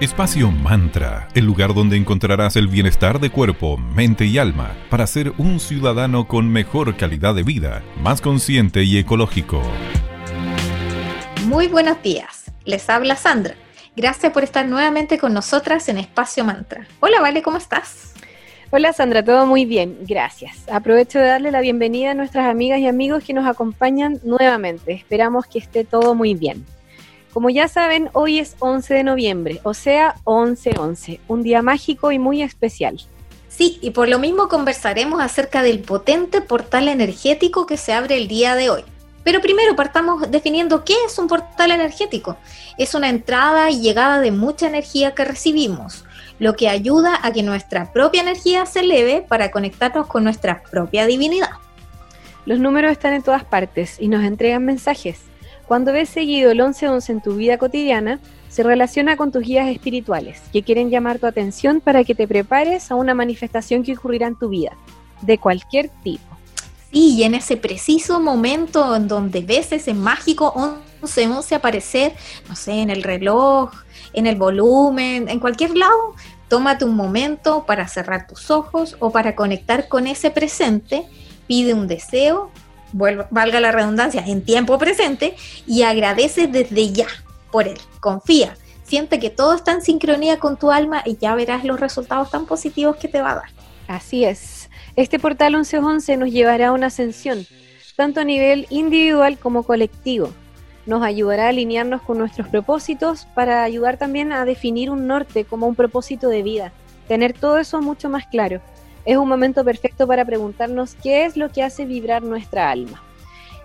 Espacio Mantra, el lugar donde encontrarás el bienestar de cuerpo, mente y alma para ser un ciudadano con mejor calidad de vida, más consciente y ecológico. Muy buenos días, les habla Sandra. Gracias por estar nuevamente con nosotras en Espacio Mantra. Hola, Vale, ¿cómo estás? Hola Sandra, todo muy bien, gracias. Aprovecho de darle la bienvenida a nuestras amigas y amigos que nos acompañan nuevamente. Esperamos que esté todo muy bien. Como ya saben, hoy es 11 de noviembre, o sea, 11-11, un día mágico y muy especial. Sí, y por lo mismo conversaremos acerca del potente portal energético que se abre el día de hoy. Pero primero partamos definiendo qué es un portal energético. Es una entrada y llegada de mucha energía que recibimos, lo que ayuda a que nuestra propia energía se eleve para conectarnos con nuestra propia divinidad. Los números están en todas partes y nos entregan mensajes. Cuando ves seguido el 1111 en tu vida cotidiana, se relaciona con tus guías espirituales, que quieren llamar tu atención para que te prepares a una manifestación que ocurrirá en tu vida, de cualquier tipo. Y en ese preciso momento en donde ves ese mágico 1111 aparecer, no sé, en el reloj, en el volumen, en cualquier lado, tómate un momento para cerrar tus ojos o para conectar con ese presente, pide un deseo, valga la redundancia, en tiempo presente y agradece desde ya por él. Confía, siente que todo está en sincronía con tu alma y ya verás los resultados tan positivos que te va a dar. Así es. Este portal 1111 nos llevará a una ascensión, tanto a nivel individual como colectivo nos ayudará a alinearnos con nuestros propósitos para ayudar también a definir un norte como un propósito de vida, tener todo eso mucho más claro. Es un momento perfecto para preguntarnos qué es lo que hace vibrar nuestra alma.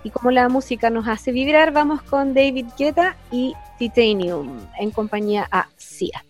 Y como la música nos hace vibrar, vamos con David Guetta y Titanium en compañía a Sia.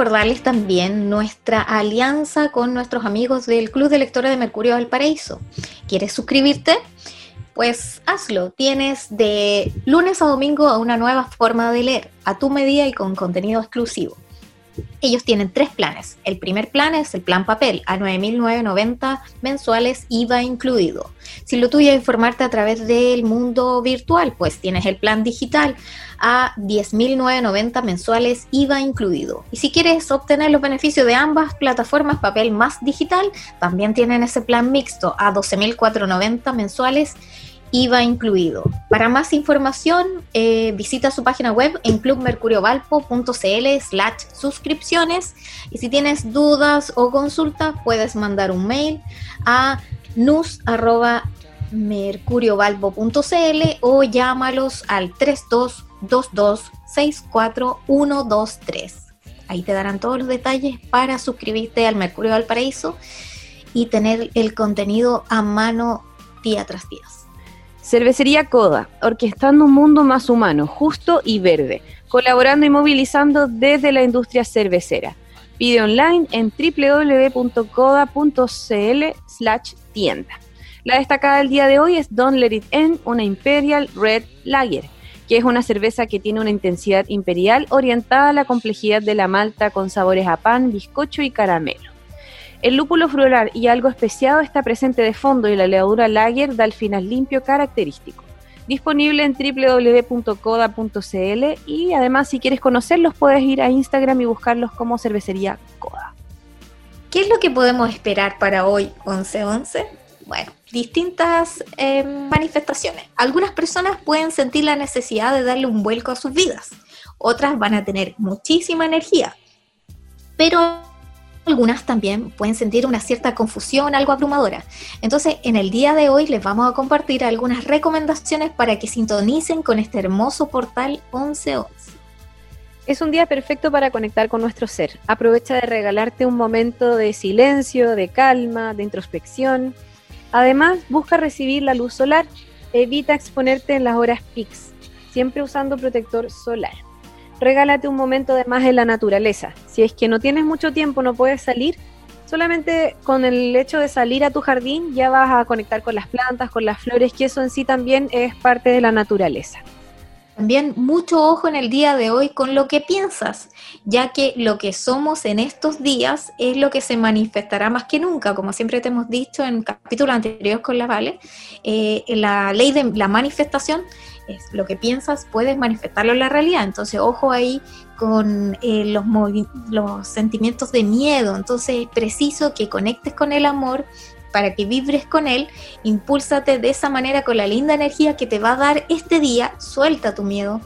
Recordarles también nuestra alianza con nuestros amigos del Club de Lectores de Mercurio Valparaíso. ¿Quieres suscribirte? Pues hazlo. Tienes de lunes a domingo a una nueva forma de leer, a tu medida y con contenido exclusivo. Ellos tienen tres planes. El primer plan es el plan papel, a 9.990 mensuales, IVA incluido. Si lo tuyo es informarte a través del mundo virtual, pues tienes el plan digital a 10.990 mensuales, IVA incluido. Y si quieres obtener los beneficios de ambas plataformas, papel más digital, también tienen ese plan mixto a 12.490 mensuales, IVA incluido. Para más información, eh, visita su página web en clubmercuriovalpo.cl slash suscripciones y si tienes dudas o consultas puedes mandar un mail a nus.mercuriovalpo.cl o llámalos al 3222 Ahí te darán todos los detalles para suscribirte al Mercurio Valparaíso y tener el contenido a mano día tras día. Cervecería Coda, orquestando un mundo más humano, justo y verde, colaborando y movilizando desde la industria cervecera. Pide online en www.coda.cl slash tienda. La destacada del día de hoy es Don't Let It End, una Imperial Red Lager, que es una cerveza que tiene una intensidad imperial orientada a la complejidad de la malta con sabores a pan, bizcocho y caramelo. El lúpulo floral y algo especiado está presente de fondo y la levadura lager da el final limpio característico. Disponible en www.coda.cl y además si quieres conocerlos puedes ir a Instagram y buscarlos como cervecería Coda. ¿Qué es lo que podemos esperar para hoy 11-11? Bueno, distintas eh, manifestaciones. Algunas personas pueden sentir la necesidad de darle un vuelco a sus vidas, otras van a tener muchísima energía, pero algunas también pueden sentir una cierta confusión, algo abrumadora. Entonces, en el día de hoy les vamos a compartir algunas recomendaciones para que sintonicen con este hermoso portal 1111. Es un día perfecto para conectar con nuestro ser. Aprovecha de regalarte un momento de silencio, de calma, de introspección. Además, busca recibir la luz solar. Evita exponerte en las horas PIX, siempre usando protector solar regálate un momento de más en la naturaleza. Si es que no tienes mucho tiempo, no puedes salir, solamente con el hecho de salir a tu jardín ya vas a conectar con las plantas, con las flores, que eso en sí también es parte de la naturaleza. También mucho ojo en el día de hoy con lo que piensas, ya que lo que somos en estos días es lo que se manifestará más que nunca, como siempre te hemos dicho en capítulos anteriores con la Vale, eh, la ley de la manifestación lo que piensas puedes manifestarlo en la realidad. Entonces, ojo ahí con eh, los, sentimientos de miedo. Entonces, es preciso que conectes con el amor para que vibres con él. Impúlsate de esa manera con la linda energía que te va a dar este día. Suelta tu miedo.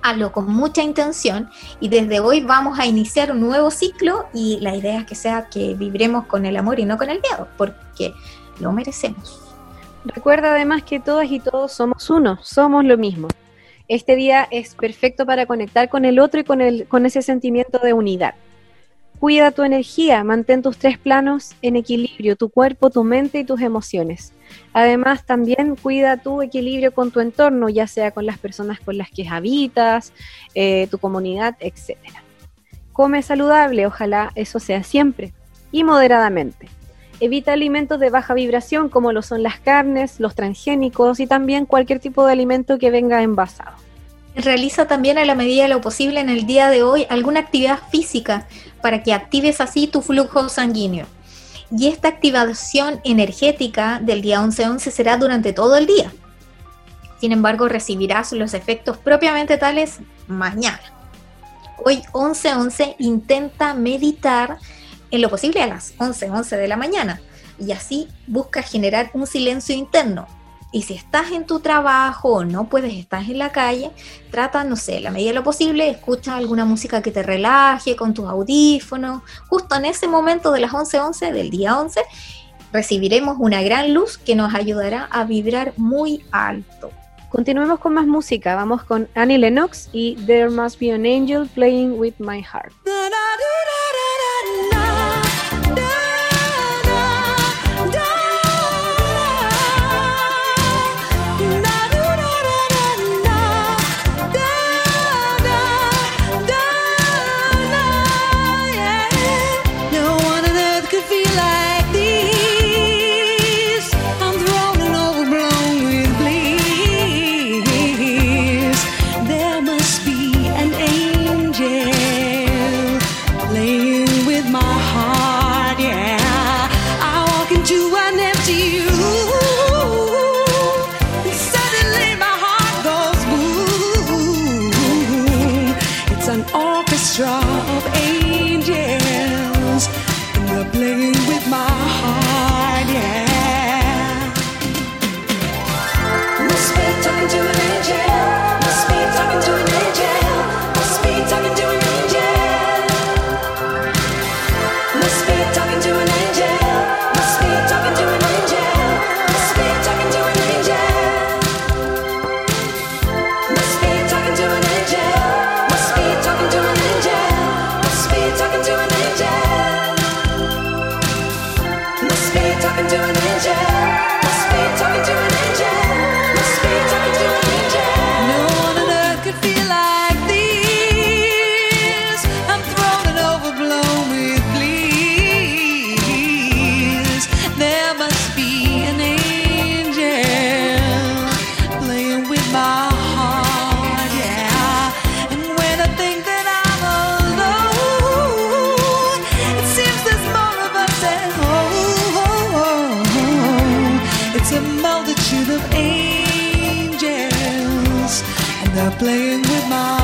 Hazlo con mucha intención y desde hoy vamos a iniciar un nuevo ciclo y la idea es que sea que vibremos con el amor y no con el miedo, porque lo merecemos. Recuerda además que todas y todos somos uno, somos lo mismo. Este día es perfecto para conectar con el otro y con, el, con ese sentimiento de unidad. Cuida tu energía, mantén tus tres planos en equilibrio, tu cuerpo, tu mente y tus emociones. Además, también cuida tu equilibrio con tu entorno, ya sea con las personas con las que habitas, eh, tu comunidad, etc. Come saludable, ojalá eso sea siempre, y moderadamente. Evita alimentos de baja vibración como lo son las carnes, los transgénicos y también cualquier tipo de alimento que venga envasado. Realiza también a la medida de lo posible en el día de hoy alguna actividad física para que actives así tu flujo sanguíneo. Y esta activación energética del día 11-11 será durante todo el día. Sin embargo, recibirás los efectos propiamente tales mañana. Hoy 11-11 intenta meditar en lo posible a las 11, 11 de la mañana. Y así busca generar un silencio interno. Y si estás en tu trabajo o no puedes, estás en la calle, trata, no sé, la medida de lo posible, escucha alguna música que te relaje con tus audífonos. Justo en ese momento de las 11:11 11, del día 11, recibiremos una gran luz que nos ayudará a vibrar muy alto. Continuemos con más música. Vamos con Annie Lennox y There Must Be an Angel Playing with My Heart. playing with my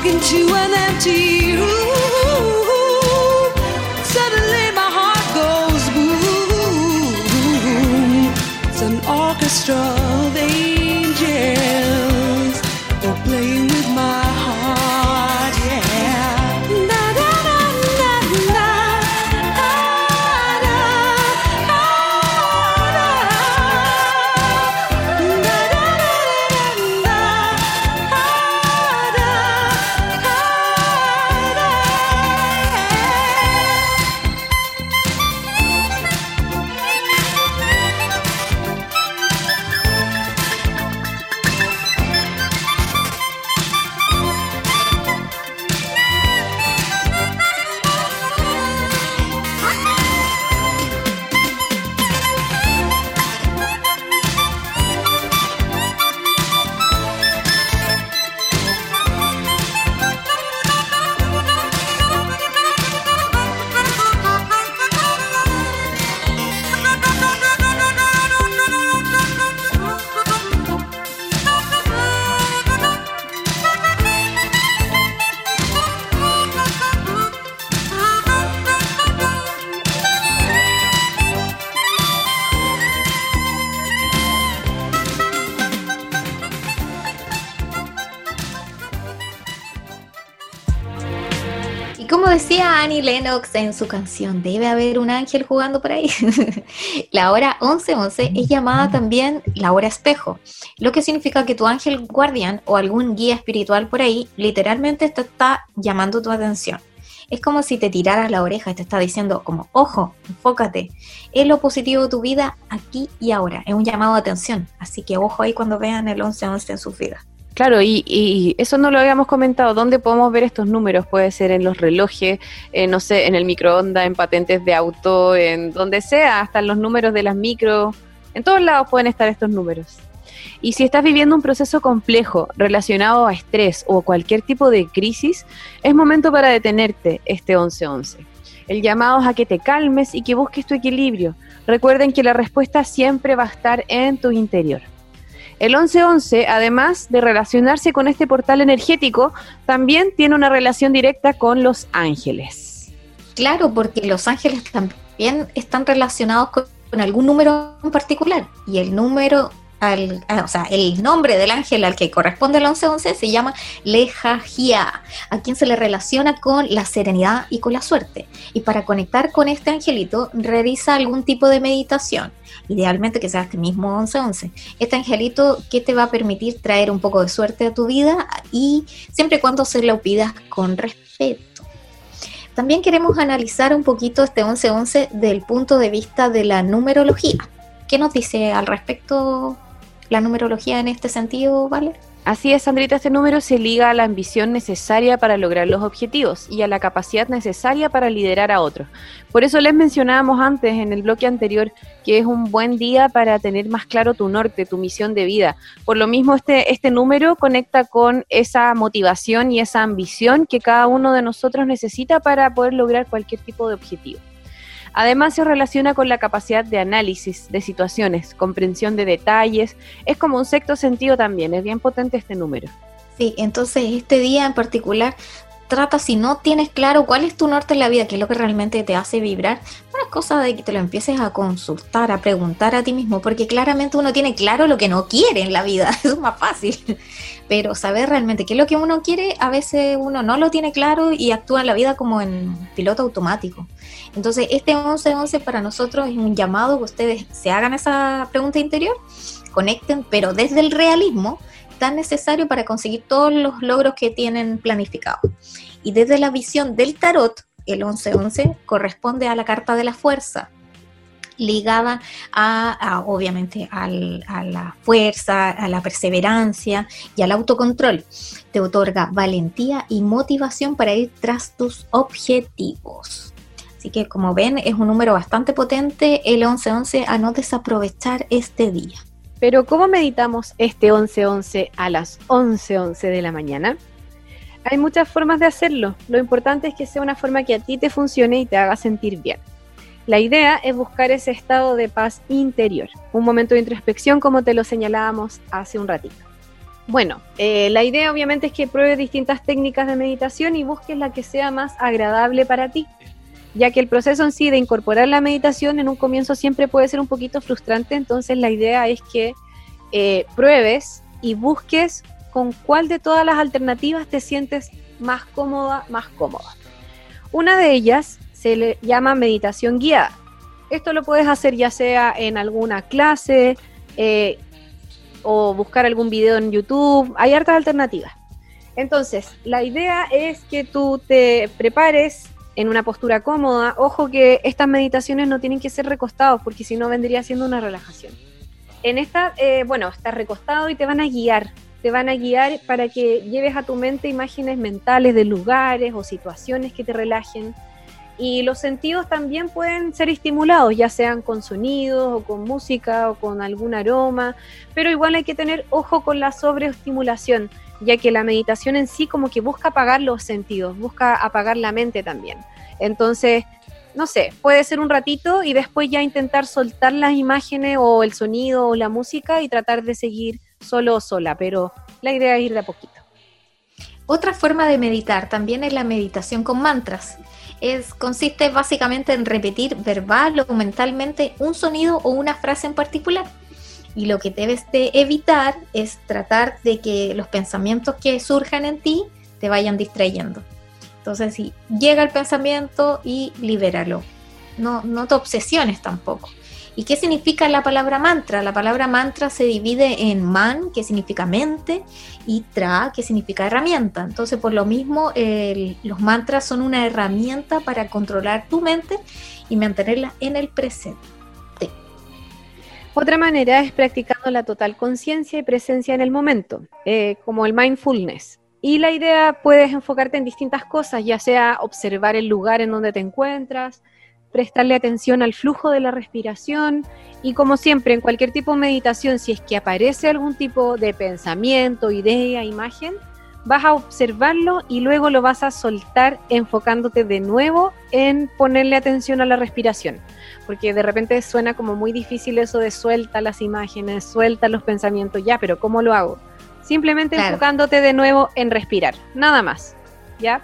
walk into an empty room. Suddenly my heart goes boom. It's an orchestra. Annie Lennox en su canción Debe haber un ángel jugando por ahí. la hora 1111 es llamada también la hora espejo, lo que significa que tu ángel guardián o algún guía espiritual por ahí literalmente te está llamando tu atención. Es como si te tiraras la oreja y te está diciendo como, ojo, enfócate, es lo positivo de tu vida aquí y ahora, es un llamado de atención, así que ojo ahí cuando vean el 1111 en sus vidas. Claro, y, eso no lo habíamos comentado. ¿Dónde podemos ver estos números? Puede ser en los relojes, no sé, en el microondas, en patentes de auto, en donde sea, hasta en los números de las micro. En todos lados pueden estar estos números. Y si estás viviendo un proceso complejo relacionado a estrés o cualquier tipo de crisis, es momento para detenerte este 1111. El llamado es a que te calmes y que busques tu equilibrio. Recuerden que la respuesta siempre va a estar en tu interior. El 1111, además de relacionarse con este portal energético, también tiene una relación directa con los ángeles. Claro, porque los ángeles también están relacionados con, algún número en particular. Y el número sea, el nombre del ángel al que corresponde el 1111 se llama Lejajia, a quien se le relaciona con la serenidad y con la suerte. Y para conectar con este angelito, realiza algún tipo de meditación, idealmente que sea este mismo 1111. Este angelito que te va a permitir traer un poco de suerte a tu vida y siempre y cuando se lo pidas con respeto. También queremos analizar un poquito este 1111 del punto de vista de la numerología. ¿Qué nos dice al respecto la numerología en este sentido, ¿vale? Así es, Sandrita, este número se liga a la ambición necesaria para lograr los objetivos y a la capacidad necesaria para liderar a otros. Por eso les mencionábamos antes en el bloque anterior que es un buen día para tener más claro tu norte, tu misión de vida. Por lo mismo, este, este número conecta con esa motivación y esa ambición que cada uno de nosotros necesita para poder lograr cualquier tipo de objetivo. Además se relaciona con la capacidad de análisis de situaciones, comprensión de detalles, es como un sexto sentido también, es bien potente este número. Sí, entonces este día en particular trata si no tienes claro cuál es tu norte en la vida, qué es lo que realmente te hace vibrar, una cosa de que te lo empieces a consultar, a preguntar a ti mismo, porque claramente uno tiene claro lo que no quiere en la vida, es más fácil. Pero saber realmente qué es lo que uno quiere, a veces uno no lo tiene claro y actúa en la vida como en piloto automático. Entonces, este 11-11 para nosotros es un llamado que ustedes se hagan esa pregunta interior, conecten, pero desde el realismo tan necesario para conseguir todos los logros que tienen planificados. Y desde la visión del tarot, el 11-11 corresponde a la carta de la fuerza, ligada a, obviamente a la fuerza, a la perseverancia y al autocontrol. Te otorga valentía y motivación para ir tras tus objetivos. Así que como ven, es un número bastante potente el 1111 a no desaprovechar este día. Pero ¿cómo meditamos este 1111 a las 11:11 de la mañana? Hay muchas formas de hacerlo. Lo importante es que sea una forma que a ti te funcione y te haga sentir bien. La idea es buscar ese estado de paz interior, un momento de introspección como te lo señalábamos hace un ratito. Bueno, eh, la idea obviamente es que pruebes distintas técnicas de meditación y busques la que sea más agradable para ti ya que el proceso en sí de incorporar la meditación en un comienzo siempre puede ser un poquito frustrante, entonces la idea es que eh, pruebes y busques con cuál de todas las alternativas te sientes más cómoda, más cómoda. Una de ellas se le llama meditación guiada. Esto lo puedes hacer ya sea en alguna clase eh, o buscar algún video en YouTube. Hay hartas alternativas. Entonces, la idea es que tú te prepares en una postura cómoda. Ojo que estas meditaciones no tienen que ser recostados porque si no vendría siendo una relajación. En esta, eh, bueno, estás recostado y te van a guiar. Te van a guiar para que lleves a tu mente imágenes mentales de lugares o situaciones que te relajen. Y los sentidos también pueden ser estimulados, ya sean con sonidos o con música o con algún aroma, pero igual hay que tener ojo con la sobreestimulación ya que la meditación en sí como que busca apagar los sentidos, busca apagar la mente también. Entonces, no sé, puede ser un ratito y después ya intentar soltar las imágenes o el sonido o la música y tratar de seguir solo o sola, pero la idea es ir de a poquito. Otra forma de meditar también es la meditación con mantras. Es, consiste básicamente en repetir verbal o mentalmente un sonido o una frase en particular y lo que debes de evitar es tratar de que los pensamientos que surjan en ti te vayan distrayendo. Entonces, si llega el pensamiento y libéralo. No, no te obsesiones tampoco. ¿Y qué significa la palabra mantra? La palabra mantra se divide en man, que significa mente, y tra, que significa herramienta. Entonces, por lo mismo, los mantras son una herramienta para controlar tu mente y mantenerla en el presente. Otra manera es practicando la total conciencia y presencia en el momento, eh, como el mindfulness. Y la idea puedes enfocarte en distintas cosas, ya sea observar el lugar en donde te encuentras, prestarle atención al flujo de la respiración y como siempre en cualquier tipo de meditación, si es que aparece algún tipo de pensamiento, idea, imagen, vas a observarlo y luego lo vas a soltar enfocándote de nuevo en ponerle atención a la respiración. Porque de repente suena como muy difícil eso de suelta las imágenes, suelta los pensamientos, ya, pero ¿cómo lo hago? Simplemente enfocándote de nuevo en respirar, nada más, ¿ya?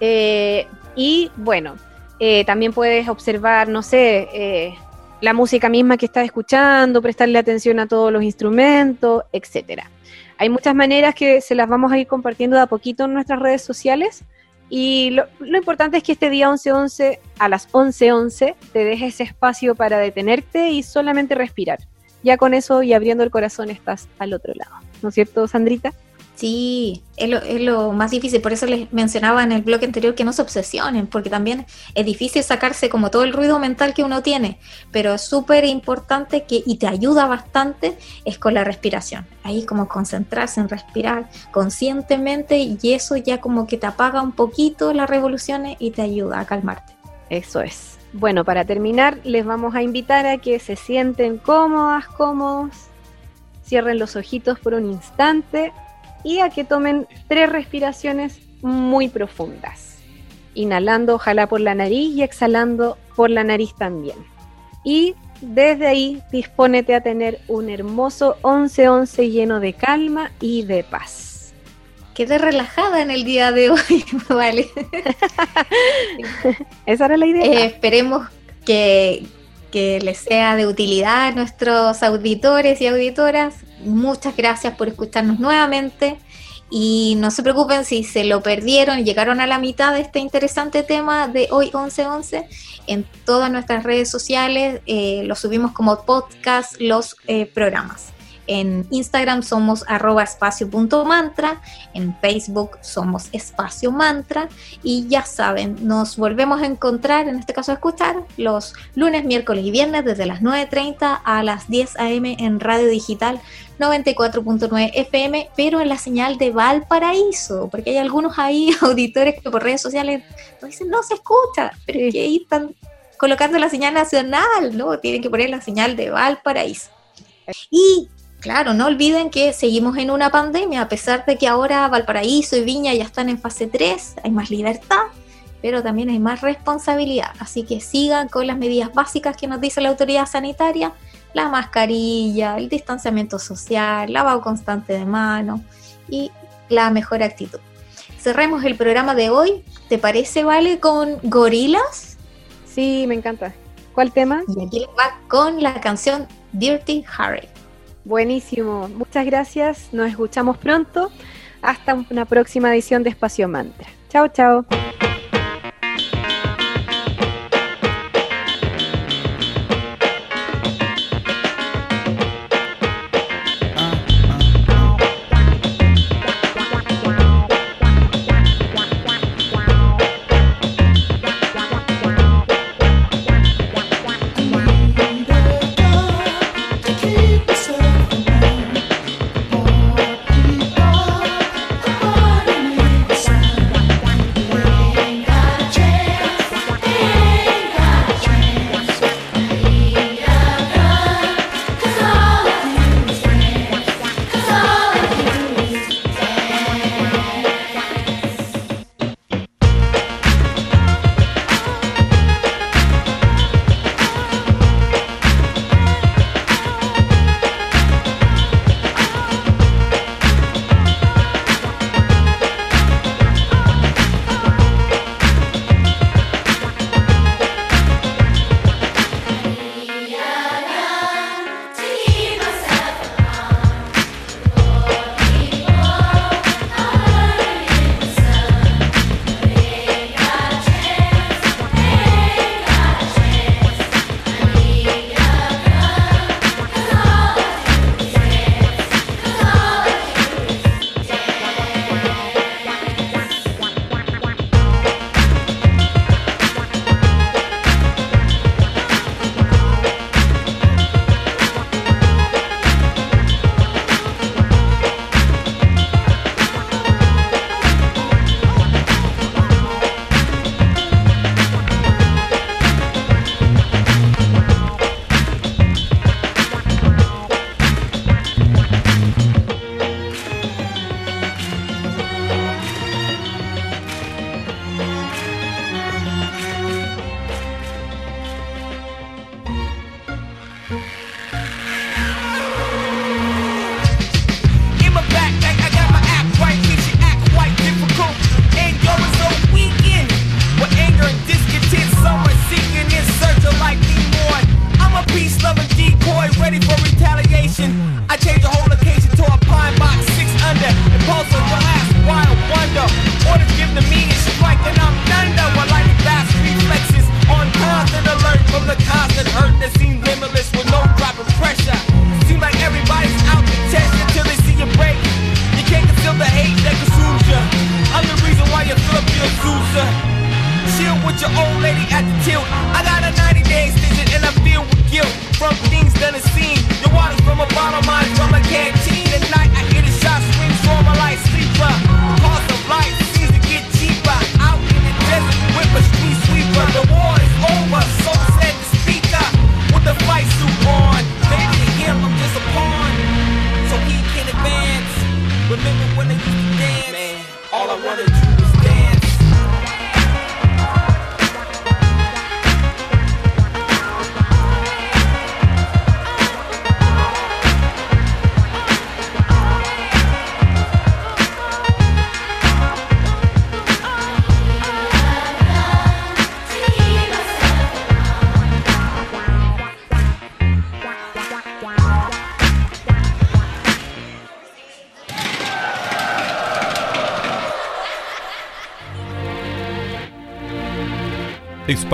Eh, y bueno, eh, también puedes observar, no sé, eh, la música misma que estás escuchando, prestarle atención a todos los instrumentos, etcétera. Hay muchas maneras que se las vamos a ir compartiendo de a poquito en nuestras redes sociales. Y lo, importante es que este día 11-11 a las 11-11 te dejes ese espacio para detenerte y solamente respirar. Ya con eso y abriendo el corazón estás al otro lado. ¿No es cierto, Sandrita? Sí, es lo, es lo, más difícil, por eso les mencionaba en el bloque anterior que no se obsesionen, porque también es difícil sacarse como todo el ruido mental que uno tiene, pero es súper importante que, y te ayuda bastante, es con la respiración. Ahí como concentrarse en respirar conscientemente y eso ya como que te apaga un poquito las revoluciones y te ayuda a calmarte. Eso es. Bueno, para terminar, les vamos a invitar a que se sienten cómodas, cómodos, cierren los ojitos por un instante y a que tomen tres respiraciones muy profundas. Inhalando, ojalá por la nariz y exhalando por la nariz también. Y desde ahí dispónete a tener un hermoso 11-11 lleno de calma y de paz. Quedé relajada en el día de hoy, vale. Esa era la idea. Eh, esperemos que, que les sea de utilidad a nuestros auditores y auditoras muchas gracias por escucharnos nuevamente. Y no se preocupen si se lo perdieron llegaron a la mitad de este interesante tema de hoy 1111. En todas nuestras redes sociales eh, lo subimos como podcast los eh, programas. En Instagram somos arroba espacio.mantra, en Facebook somos espacio mantra y ya saben, nos volvemos a encontrar, en este caso a escuchar, los lunes, miércoles y viernes desde las 9.30 a las 10 a.m. en Radio Digital 94.9 FM, pero en la señal de Valparaíso, porque hay algunos ahí auditores que por redes sociales nos dicen no se escucha, pero que ahí están colocando la señal nacional, ¿no? Tienen que poner la señal de Valparaíso. Y claro, no olviden que seguimos en una pandemia, a pesar de que ahora Valparaíso y Viña ya están en fase 3, hay más libertad, pero también hay más responsabilidad. Así que sigan con las medidas básicas que nos dice la autoridad sanitaria la mascarilla, el distanciamiento social, lavado constante de manos y la mejor actitud. Cerremos el programa de hoy, ¿te parece, Vale, con gorilas? Sí, me encanta. ¿Cuál tema? Y aquí va con la canción Dirty Harry. Buenísimo, muchas gracias, nos escuchamos pronto. Hasta una próxima edición de Espacio Mantra. Chao, chao. remember when used to dance. Man, all I wanna do was